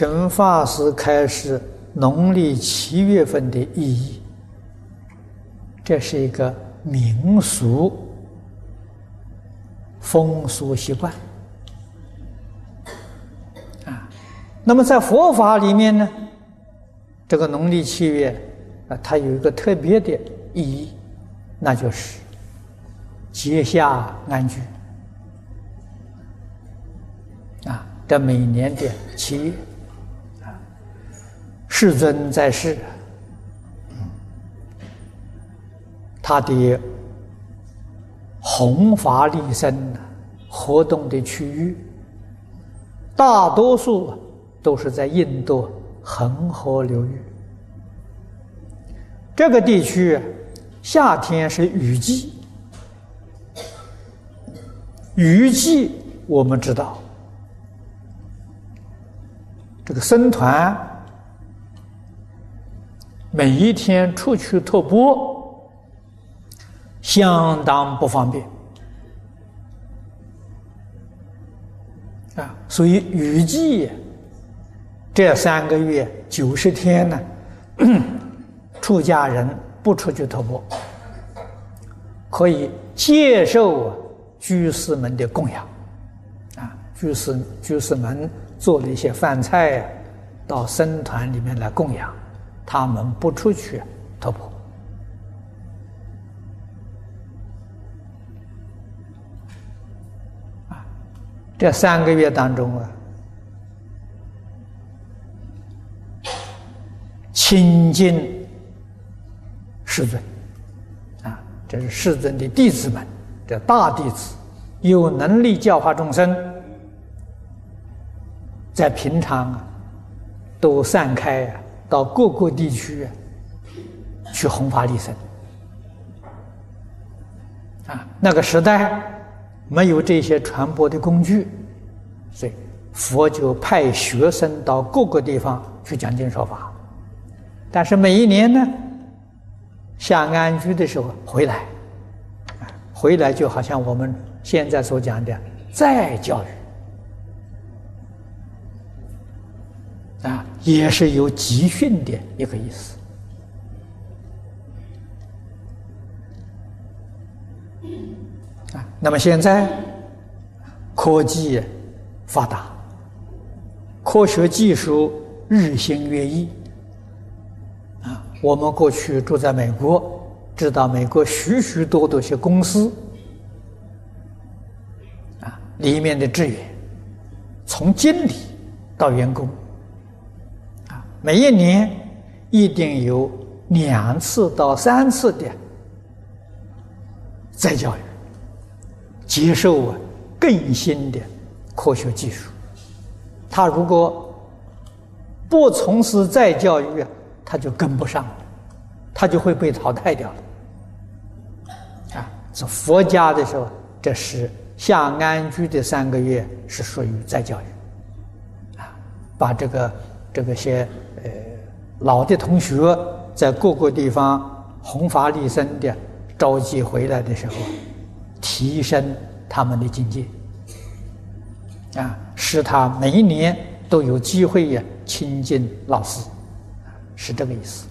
请法师开始农历七月份的意义。这是一个民俗风俗习惯啊。那么在佛法里面呢，这个农历七月啊，它有一个特别的意义，那就是结下安居啊。这每年的七月，世尊在世。他的弘法利生活动的区域，大多数都是在印度恒河流域。这个地区夏天是雨季，雨季我们知道，这个僧团每一天出去托钵。相当不方便啊！所以雨季这三个月九十天呢，出家人不出去托钵，可以接受居士们的供养啊。居士居士们做了一些饭菜到僧团里面来供养，他们不出去托钵。这三个月当中啊，亲近世尊啊，这是世尊的弟子们，这大弟子有能力教化众生，在平常啊，都散开啊，到各个地区去弘法利生啊，那个时代。没有这些传播的工具，所以佛就派学生到各个地方去讲经说法。但是每一年呢，下安居的时候回来，回来就好像我们现在所讲的再教育也是有集训的一个意思啊。那么现在科技发达，科学技术日新月异啊！我们过去住在美国，知道美国许许多多些公司啊，里面的职员从经理到员工，每一年一定有两次到三次的再教育。接受啊更新的科学技术，他如果不从事再教育，他就跟不上了，他就会被淘汰掉了。啊，是佛家的时候，这是下安居的三个月是属于再教育，啊，把这个这个些呃老的同学在各个地方弘法利生的召集回来的时候。提升他们的境界，啊，使他每一年都有机会呀亲近老师，是这个意思。